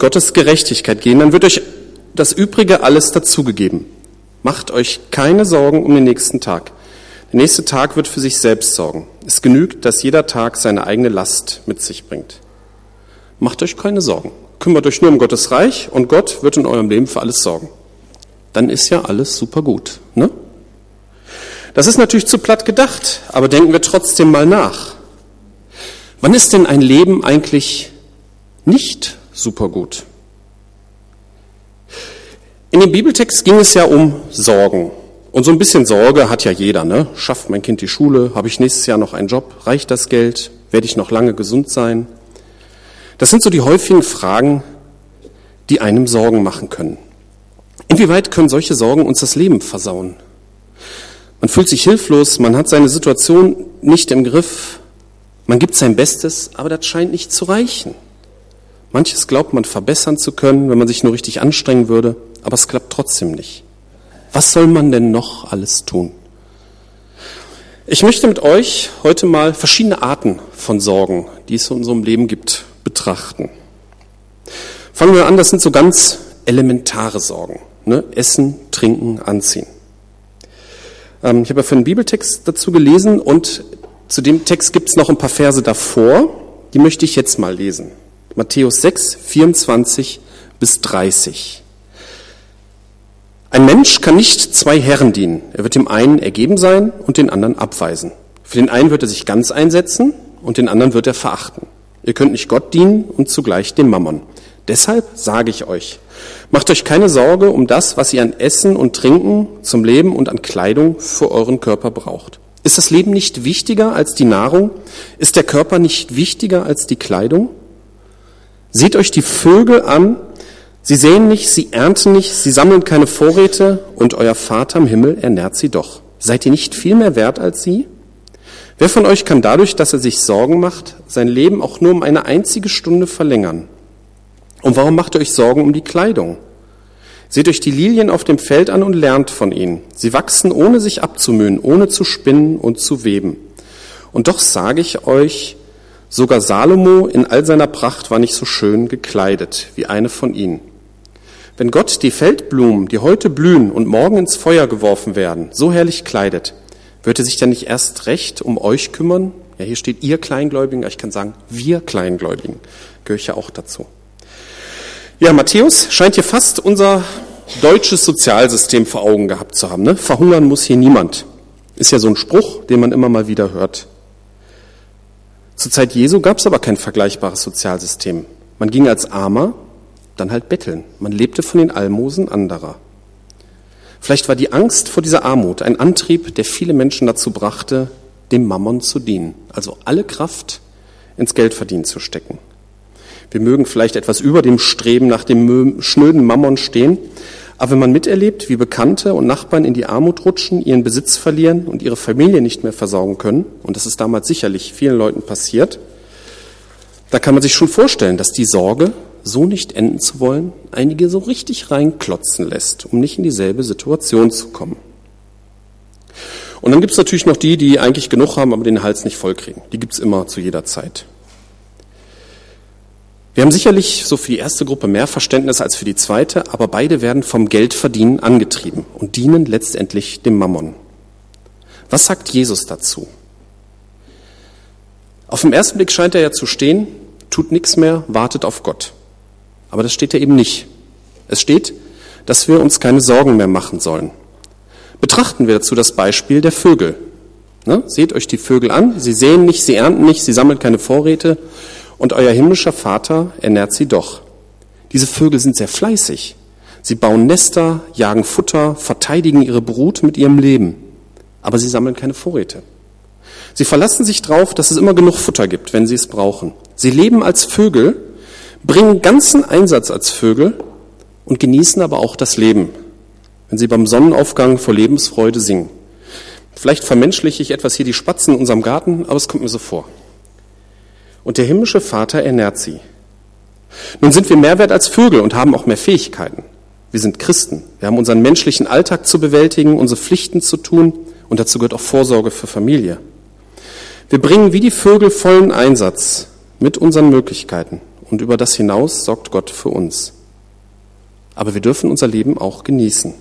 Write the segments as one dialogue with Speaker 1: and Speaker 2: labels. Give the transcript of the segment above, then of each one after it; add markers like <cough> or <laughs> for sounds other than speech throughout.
Speaker 1: Gottes Gerechtigkeit gehen, dann wird euch das Übrige alles dazugegeben. Macht euch keine Sorgen um den nächsten Tag. Der nächste Tag wird für sich selbst sorgen. Es genügt, dass jeder Tag seine eigene Last mit sich bringt. Macht euch keine Sorgen. Kümmert euch nur um Gottes Reich und Gott wird in eurem Leben für alles sorgen. Dann ist ja alles super gut, ne? Das ist natürlich zu platt gedacht, aber denken wir trotzdem mal nach. Wann ist denn ein Leben eigentlich nicht super gut? In dem Bibeltext ging es ja um Sorgen. Und so ein bisschen Sorge hat ja jeder, ne? Schafft mein Kind die Schule? Habe ich nächstes Jahr noch einen Job? Reicht das Geld? Werde ich noch lange gesund sein? Das sind so die häufigen Fragen, die einem Sorgen machen können. Inwieweit können solche Sorgen uns das Leben versauen? Man fühlt sich hilflos, man hat seine Situation nicht im Griff, man gibt sein Bestes, aber das scheint nicht zu reichen. Manches glaubt man verbessern zu können, wenn man sich nur richtig anstrengen würde, aber es klappt trotzdem nicht. Was soll man denn noch alles tun? Ich möchte mit euch heute mal verschiedene Arten von Sorgen, die es in unserem Leben gibt, betrachten. Fangen wir an, das sind so ganz elementare Sorgen. Ne? Essen, trinken, anziehen. Ähm, ich habe ja für einen Bibeltext dazu gelesen und zu dem Text gibt es noch ein paar Verse davor, die möchte ich jetzt mal lesen. Matthäus 6, 24 bis 30. Ein Mensch kann nicht zwei Herren dienen. Er wird dem einen ergeben sein und den anderen abweisen. Für den einen wird er sich ganz einsetzen und den anderen wird er verachten. Ihr könnt nicht Gott dienen und zugleich dem Mammon. Deshalb sage ich euch, macht euch keine Sorge um das, was ihr an Essen und Trinken zum Leben und an Kleidung für euren Körper braucht. Ist das Leben nicht wichtiger als die Nahrung? Ist der Körper nicht wichtiger als die Kleidung? Seht euch die Vögel an, Sie sehen nicht, sie ernten nicht, sie sammeln keine Vorräte und euer Vater im Himmel ernährt sie doch. Seid ihr nicht viel mehr wert als sie? Wer von euch kann dadurch, dass er sich Sorgen macht, sein Leben auch nur um eine einzige Stunde verlängern? Und warum macht ihr euch Sorgen um die Kleidung? Seht euch die Lilien auf dem Feld an und lernt von ihnen. Sie wachsen ohne sich abzumühen, ohne zu spinnen und zu weben. Und doch sage ich euch, sogar Salomo in all seiner Pracht war nicht so schön gekleidet wie eine von ihnen. Wenn Gott die Feldblumen, die heute blühen und morgen ins Feuer geworfen werden, so herrlich kleidet, wird er sich dann nicht erst recht um euch kümmern? Ja, hier steht ihr Kleingläubigen, ich kann sagen, wir Kleingläubigen, gehöre ich ja auch dazu. Ja, Matthäus scheint hier fast unser deutsches Sozialsystem vor Augen gehabt zu haben. Ne? Verhungern muss hier niemand. Ist ja so ein Spruch, den man immer mal wieder hört. Zur Zeit Jesu gab es aber kein vergleichbares Sozialsystem. Man ging als Armer dann halt betteln. Man lebte von den Almosen anderer. Vielleicht war die Angst vor dieser Armut ein Antrieb, der viele Menschen dazu brachte, dem Mammon zu dienen, also alle Kraft ins Geldverdienen zu stecken. Wir mögen vielleicht etwas über dem Streben nach dem schnöden Mammon stehen, aber wenn man miterlebt, wie Bekannte und Nachbarn in die Armut rutschen, ihren Besitz verlieren und ihre Familie nicht mehr versorgen können, und das ist damals sicherlich vielen Leuten passiert, da kann man sich schon vorstellen, dass die Sorge so nicht enden zu wollen, einige so richtig reinklotzen lässt, um nicht in dieselbe Situation zu kommen. Und dann gibt es natürlich noch die, die eigentlich genug haben, aber den Hals nicht vollkriegen. Die gibt es immer zu jeder Zeit. Wir haben sicherlich so für die erste Gruppe mehr Verständnis als für die zweite, aber beide werden vom Geldverdienen angetrieben und dienen letztendlich dem Mammon. Was sagt Jesus dazu? Auf den ersten Blick scheint er ja zu stehen, tut nichts mehr, wartet auf Gott. Aber das steht ja eben nicht. Es steht, dass wir uns keine Sorgen mehr machen sollen. Betrachten wir dazu das Beispiel der Vögel. Ne? Seht euch die Vögel an. Sie sehen nicht, sie ernten nicht, sie sammeln keine Vorräte. Und euer himmlischer Vater ernährt sie doch. Diese Vögel sind sehr fleißig. Sie bauen Nester, jagen Futter, verteidigen ihre Brut mit ihrem Leben. Aber sie sammeln keine Vorräte. Sie verlassen sich darauf, dass es immer genug Futter gibt, wenn sie es brauchen. Sie leben als Vögel bringen ganzen Einsatz als Vögel und genießen aber auch das Leben, wenn sie beim Sonnenaufgang vor Lebensfreude singen. Vielleicht vermenschliche ich etwas hier die Spatzen in unserem Garten, aber es kommt mir so vor. Und der himmlische Vater ernährt sie. Nun sind wir mehr wert als Vögel und haben auch mehr Fähigkeiten. Wir sind Christen. Wir haben unseren menschlichen Alltag zu bewältigen, unsere Pflichten zu tun und dazu gehört auch Vorsorge für Familie. Wir bringen wie die Vögel vollen Einsatz mit unseren Möglichkeiten und über das hinaus sorgt Gott für uns. Aber wir dürfen unser Leben auch genießen.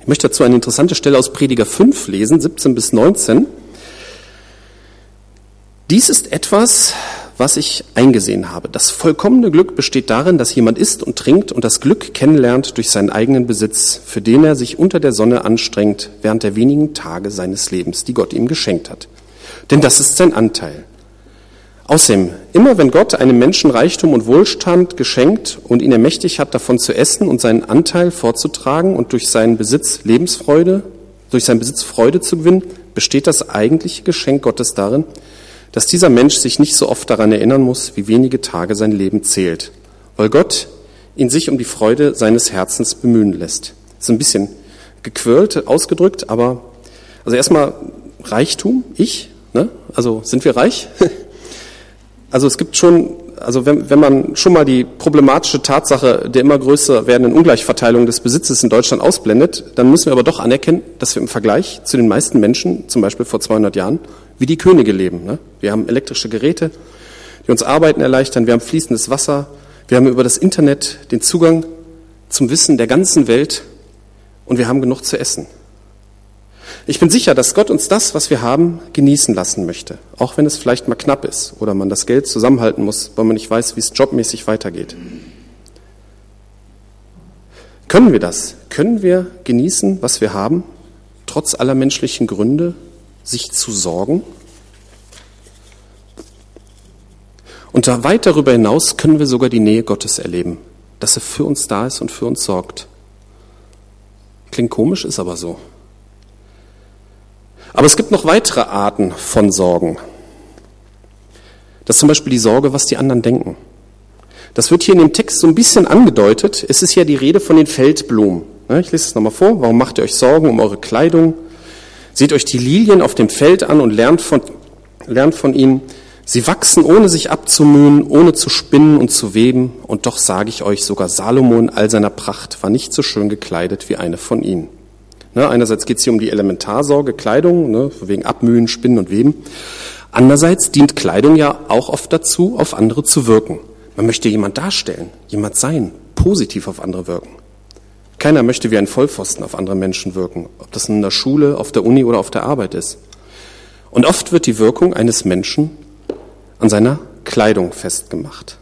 Speaker 1: Ich möchte dazu eine interessante Stelle aus Prediger 5 lesen, 17 bis 19. Dies ist etwas, was ich eingesehen habe. Das vollkommene Glück besteht darin, dass jemand isst und trinkt und das Glück kennenlernt durch seinen eigenen Besitz, für den er sich unter der Sonne anstrengt während der wenigen Tage seines Lebens, die Gott ihm geschenkt hat. Denn das ist sein Anteil. Außerdem, immer wenn Gott einem Menschen Reichtum und Wohlstand geschenkt und ihn ermächtigt hat, davon zu essen und seinen Anteil vorzutragen und durch seinen Besitz Lebensfreude, durch seinen Besitz Freude zu gewinnen, besteht das eigentliche Geschenk Gottes darin, dass dieser Mensch sich nicht so oft daran erinnern muss, wie wenige Tage sein Leben zählt, weil Gott ihn sich um die Freude seines Herzens bemühen lässt. Das ist ein bisschen gequirlt ausgedrückt, aber also erstmal Reichtum, ich, ne? also sind wir reich? <laughs> also es gibt schon, also wenn, wenn man schon mal die problematische Tatsache der immer größer werdenden Ungleichverteilung des Besitzes in Deutschland ausblendet, dann müssen wir aber doch anerkennen, dass wir im Vergleich zu den meisten Menschen, zum Beispiel vor 200 Jahren, wie die Könige leben. Ne? Wir haben elektrische Geräte, die uns Arbeiten erleichtern, wir haben fließendes Wasser, wir haben über das Internet den Zugang zum Wissen der ganzen Welt und wir haben genug zu essen. Ich bin sicher, dass Gott uns das, was wir haben, genießen lassen möchte, auch wenn es vielleicht mal knapp ist oder man das Geld zusammenhalten muss, weil man nicht weiß, wie es jobmäßig weitergeht. Können wir das? Können wir genießen, was wir haben, trotz aller menschlichen Gründe, sich zu sorgen? Und da weit darüber hinaus können wir sogar die Nähe Gottes erleben, dass er für uns da ist und für uns sorgt. Klingt komisch, ist aber so. Aber es gibt noch weitere Arten von Sorgen. Das ist zum Beispiel die Sorge, was die anderen denken. Das wird hier in dem Text so ein bisschen angedeutet. Es ist ja die Rede von den Feldblumen. Ich lese es nochmal vor. Warum macht ihr euch Sorgen um eure Kleidung? Seht euch die Lilien auf dem Feld an und lernt von, lernt von ihnen. Sie wachsen, ohne sich abzumühen, ohne zu spinnen und zu weben. Und doch sage ich euch, sogar Salomo in all seiner Pracht war nicht so schön gekleidet wie eine von ihnen. Ne, einerseits geht es hier um die Elementarsorge, Kleidung, ne, wegen Abmühen, Spinnen und Weben. Andererseits dient Kleidung ja auch oft dazu, auf andere zu wirken. Man möchte jemand darstellen, jemand sein, positiv auf andere wirken. Keiner möchte wie ein Vollpfosten auf andere Menschen wirken, ob das in der Schule, auf der Uni oder auf der Arbeit ist. Und oft wird die Wirkung eines Menschen an seiner Kleidung festgemacht.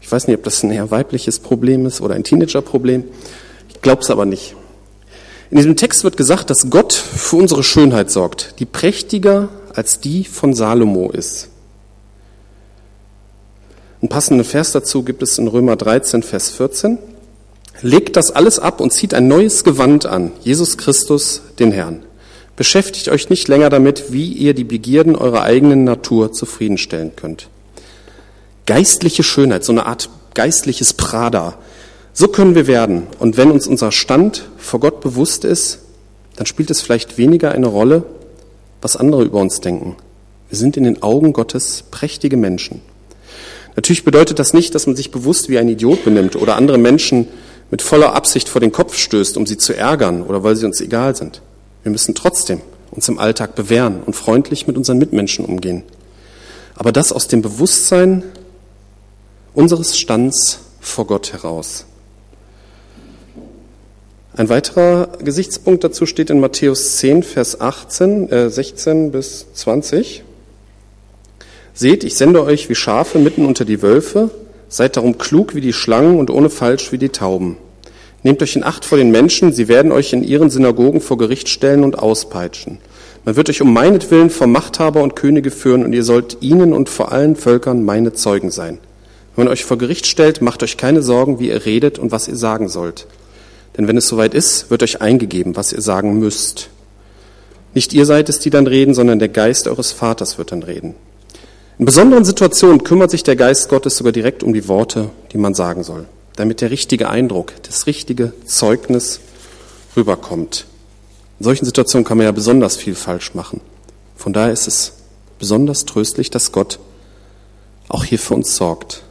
Speaker 1: Ich weiß nicht, ob das ein eher weibliches Problem ist oder ein Teenagerproblem. Ich glaube es aber nicht. In diesem Text wird gesagt, dass Gott für unsere Schönheit sorgt, die prächtiger als die von Salomo ist. Einen passenden Vers dazu gibt es in Römer 13, Vers 14. Legt das alles ab und zieht ein neues Gewand an, Jesus Christus, den Herrn. Beschäftigt euch nicht länger damit, wie ihr die Begierden eurer eigenen Natur zufriedenstellen könnt. Geistliche Schönheit, so eine Art geistliches Prada, so können wir werden. Und wenn uns unser Stand vor Gott bewusst ist, dann spielt es vielleicht weniger eine Rolle, was andere über uns denken. Wir sind in den Augen Gottes prächtige Menschen. Natürlich bedeutet das nicht, dass man sich bewusst wie ein Idiot benimmt oder andere Menschen mit voller Absicht vor den Kopf stößt, um sie zu ärgern oder weil sie uns egal sind. Wir müssen trotzdem uns im Alltag bewähren und freundlich mit unseren Mitmenschen umgehen. Aber das aus dem Bewusstsein unseres Stands vor Gott heraus. Ein weiterer Gesichtspunkt dazu steht in Matthäus 10, Vers 18, äh 16 bis 20. Seht, ich sende euch wie Schafe mitten unter die Wölfe, Seid darum klug wie die Schlangen und ohne falsch wie die Tauben. Nehmt euch in Acht vor den Menschen, sie werden euch in ihren Synagogen vor Gericht stellen und auspeitschen. Man wird euch um meinetwillen vor Machthaber und Könige führen und ihr sollt ihnen und vor allen Völkern meine Zeugen sein. Wenn man euch vor Gericht stellt, macht euch keine Sorgen, wie ihr redet und was ihr sagen sollt. Denn wenn es soweit ist, wird euch eingegeben, was ihr sagen müsst. Nicht ihr seid es, die dann reden, sondern der Geist eures Vaters wird dann reden. In besonderen Situationen kümmert sich der Geist Gottes sogar direkt um die Worte, die man sagen soll, damit der richtige Eindruck, das richtige Zeugnis rüberkommt. In solchen Situationen kann man ja besonders viel falsch machen. Von daher ist es besonders tröstlich, dass Gott auch hier für uns sorgt.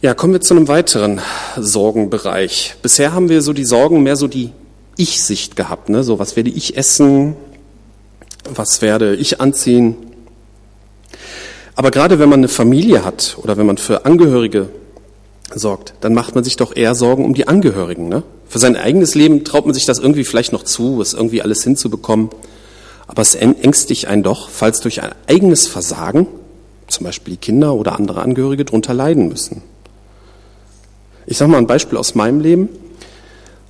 Speaker 1: Ja, kommen wir zu einem weiteren Sorgenbereich. Bisher haben wir so die Sorgen mehr so die Ich-Sicht gehabt, ne? So, was werde ich essen? Was werde ich anziehen? Aber gerade wenn man eine Familie hat oder wenn man für Angehörige sorgt, dann macht man sich doch eher Sorgen um die Angehörigen. Ne? Für sein eigenes Leben traut man sich das irgendwie vielleicht noch zu, es irgendwie alles hinzubekommen. Aber es ängstigt einen doch, falls durch ein eigenes Versagen zum Beispiel die Kinder oder andere Angehörige drunter leiden müssen. Ich sage mal ein Beispiel aus meinem Leben.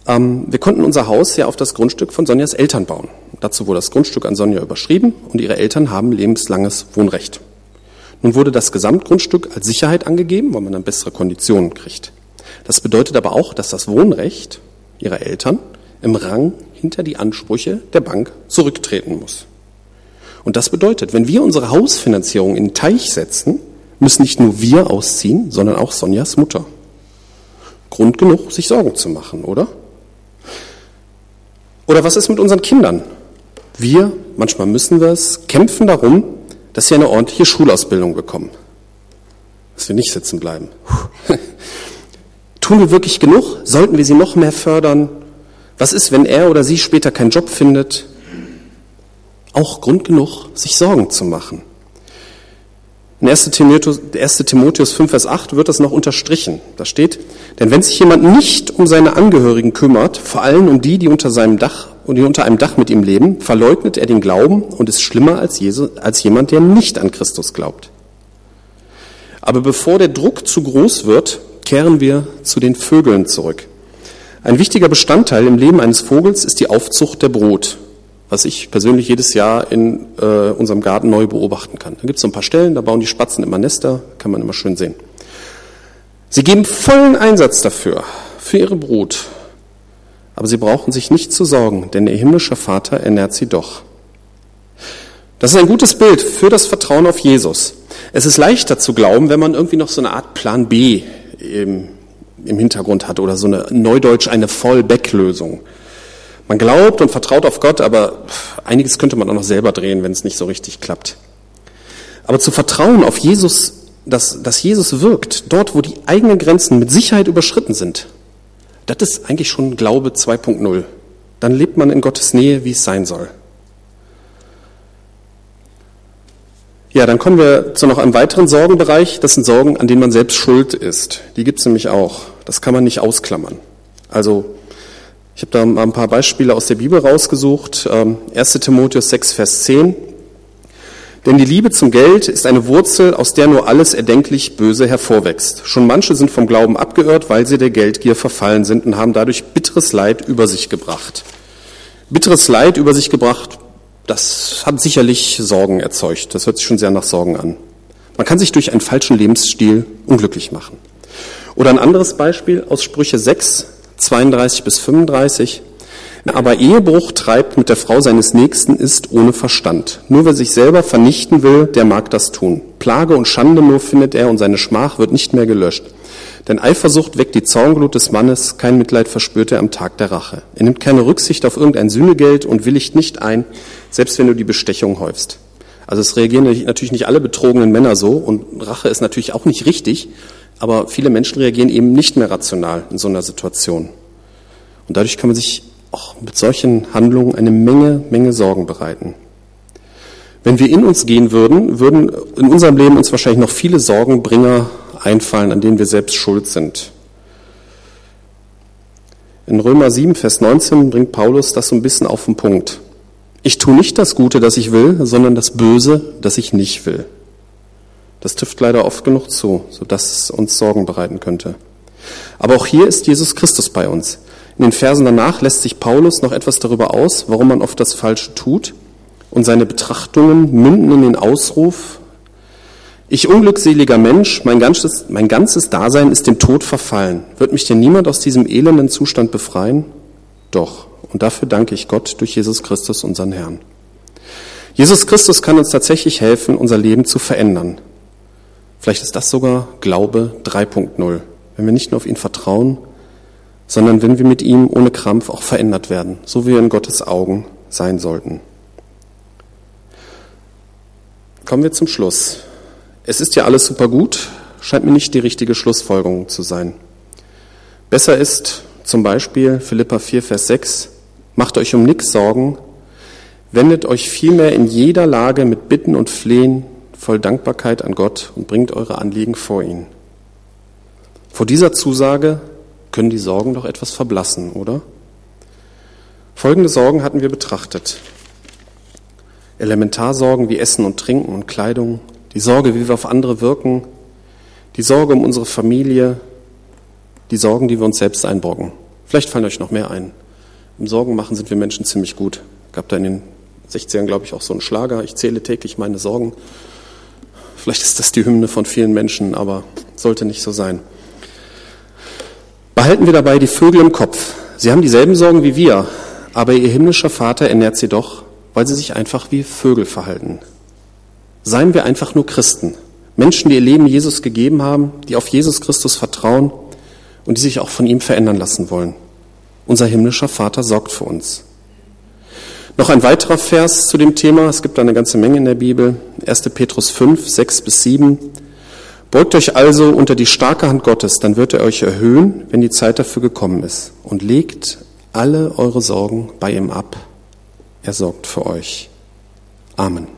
Speaker 1: Ähm, wir konnten unser Haus ja auf das Grundstück von Sonjas Eltern bauen. Dazu wurde das Grundstück an Sonja überschrieben und ihre Eltern haben lebenslanges Wohnrecht. Nun wurde das Gesamtgrundstück als Sicherheit angegeben, weil man dann bessere Konditionen kriegt. Das bedeutet aber auch, dass das Wohnrecht ihrer Eltern im Rang hinter die Ansprüche der Bank zurücktreten muss. Und das bedeutet, wenn wir unsere Hausfinanzierung in den Teich setzen, müssen nicht nur wir ausziehen, sondern auch Sonjas Mutter. Grund genug, sich Sorgen zu machen, oder? Oder was ist mit unseren Kindern? Wir, manchmal müssen wir es, kämpfen darum, dass sie eine ordentliche Schulausbildung bekommen. Dass wir nicht sitzen bleiben. <laughs> Tun wir wirklich genug? Sollten wir sie noch mehr fördern? Was ist, wenn er oder sie später keinen Job findet? Auch Grund genug, sich Sorgen zu machen. In 1. Timotheus, 1. Timotheus 5, Vers 8 wird das noch unterstrichen. Da steht, denn wenn sich jemand nicht um seine Angehörigen kümmert, vor allem um die, die unter seinem Dach und die unter einem Dach mit ihm leben, verleugnet er den Glauben und ist schlimmer als, Jesu, als jemand, der nicht an Christus glaubt. Aber bevor der Druck zu groß wird, kehren wir zu den Vögeln zurück. Ein wichtiger Bestandteil im Leben eines Vogels ist die Aufzucht der Brut was ich persönlich jedes Jahr in äh, unserem Garten neu beobachten kann. Da gibt es so ein paar Stellen, da bauen die Spatzen immer Nester, kann man immer schön sehen. Sie geben vollen Einsatz dafür, für ihre Brut. Aber sie brauchen sich nicht zu sorgen, denn ihr himmlischer Vater ernährt sie doch. Das ist ein gutes Bild für das Vertrauen auf Jesus. Es ist leichter zu glauben, wenn man irgendwie noch so eine Art Plan B im, im Hintergrund hat oder so eine Neudeutsch eine Fallback-Lösung. Man glaubt und vertraut auf Gott, aber einiges könnte man auch noch selber drehen, wenn es nicht so richtig klappt. Aber zu vertrauen auf Jesus, dass, dass Jesus wirkt, dort, wo die eigenen Grenzen mit Sicherheit überschritten sind, das ist eigentlich schon Glaube 2.0. Dann lebt man in Gottes Nähe, wie es sein soll. Ja, dann kommen wir zu noch einem weiteren Sorgenbereich. Das sind Sorgen, an denen man selbst schuld ist. Die gibt es nämlich auch. Das kann man nicht ausklammern. Also ich habe da mal ein paar Beispiele aus der Bibel rausgesucht. 1 ähm, Timotheus 6, Vers 10. Denn die Liebe zum Geld ist eine Wurzel, aus der nur alles erdenklich Böse hervorwächst. Schon manche sind vom Glauben abgeirrt, weil sie der Geldgier verfallen sind und haben dadurch bitteres Leid über sich gebracht. Bitteres Leid über sich gebracht, das hat sicherlich Sorgen erzeugt. Das hört sich schon sehr nach Sorgen an. Man kann sich durch einen falschen Lebensstil unglücklich machen. Oder ein anderes Beispiel aus Sprüche 6, 32 bis 35. Aber Ehebruch treibt mit der Frau seines Nächsten ist ohne Verstand. Nur wer sich selber vernichten will, der mag das tun. Plage und Schande nur findet er und seine Schmach wird nicht mehr gelöscht. Denn Eifersucht weckt die Zornglut des Mannes, kein Mitleid verspürt er am Tag der Rache. Er nimmt keine Rücksicht auf irgendein Sühnegeld und willigt nicht ein, selbst wenn du die Bestechung häufst. Also es reagieren natürlich nicht alle betrogenen Männer so und Rache ist natürlich auch nicht richtig, aber viele Menschen reagieren eben nicht mehr rational in so einer Situation. Und dadurch kann man sich auch mit solchen Handlungen eine Menge, Menge Sorgen bereiten. Wenn wir in uns gehen würden, würden in unserem Leben uns wahrscheinlich noch viele Sorgenbringer einfallen, an denen wir selbst schuld sind. In Römer 7, Vers 19 bringt Paulus das so ein bisschen auf den Punkt. Ich tue nicht das Gute, das ich will, sondern das Böse, das ich nicht will. Das trifft leider oft genug zu, sodass es uns Sorgen bereiten könnte. Aber auch hier ist Jesus Christus bei uns. In den Versen danach lässt sich Paulus noch etwas darüber aus, warum man oft das Falsche tut. Und seine Betrachtungen münden in den Ausruf, ich unglückseliger Mensch, mein ganzes, mein ganzes Dasein ist dem Tod verfallen. Wird mich denn niemand aus diesem elenden Zustand befreien? Doch. Und dafür danke ich Gott durch Jesus Christus, unseren Herrn. Jesus Christus kann uns tatsächlich helfen, unser Leben zu verändern. Vielleicht ist das sogar Glaube 3.0, wenn wir nicht nur auf ihn vertrauen, sondern wenn wir mit ihm ohne Krampf auch verändert werden, so wie wir in Gottes Augen sein sollten. Kommen wir zum Schluss. Es ist ja alles super gut, scheint mir nicht die richtige Schlussfolgerung zu sein. Besser ist zum Beispiel Philippa 4, Vers 6, macht euch um nichts Sorgen, wendet euch vielmehr in jeder Lage mit Bitten und Flehen voll Dankbarkeit an Gott und bringt eure Anliegen vor ihn. Vor dieser Zusage können die Sorgen doch etwas verblassen, oder? Folgende Sorgen hatten wir betrachtet. Elementarsorgen wie Essen und Trinken und Kleidung, die Sorge, wie wir auf andere wirken, die Sorge um unsere Familie, die Sorgen, die wir uns selbst einborgen. Vielleicht fallen euch noch mehr ein. Im Sorgen machen sind wir Menschen ziemlich gut. Gab da in den 60ern, glaube ich, auch so einen Schlager. Ich zähle täglich meine Sorgen. Vielleicht ist das die Hymne von vielen Menschen, aber sollte nicht so sein. Behalten wir dabei die Vögel im Kopf. Sie haben dieselben Sorgen wie wir, aber ihr himmlischer Vater ernährt sie doch, weil sie sich einfach wie Vögel verhalten. Seien wir einfach nur Christen. Menschen, die ihr Leben Jesus gegeben haben, die auf Jesus Christus vertrauen und die sich auch von ihm verändern lassen wollen. Unser himmlischer Vater sorgt für uns. Noch ein weiterer Vers zu dem Thema. Es gibt eine ganze Menge in der Bibel. 1. Petrus 5, 6 bis 7. Beugt euch also unter die starke Hand Gottes, dann wird er euch erhöhen, wenn die Zeit dafür gekommen ist. Und legt alle eure Sorgen bei ihm ab. Er sorgt für euch. Amen.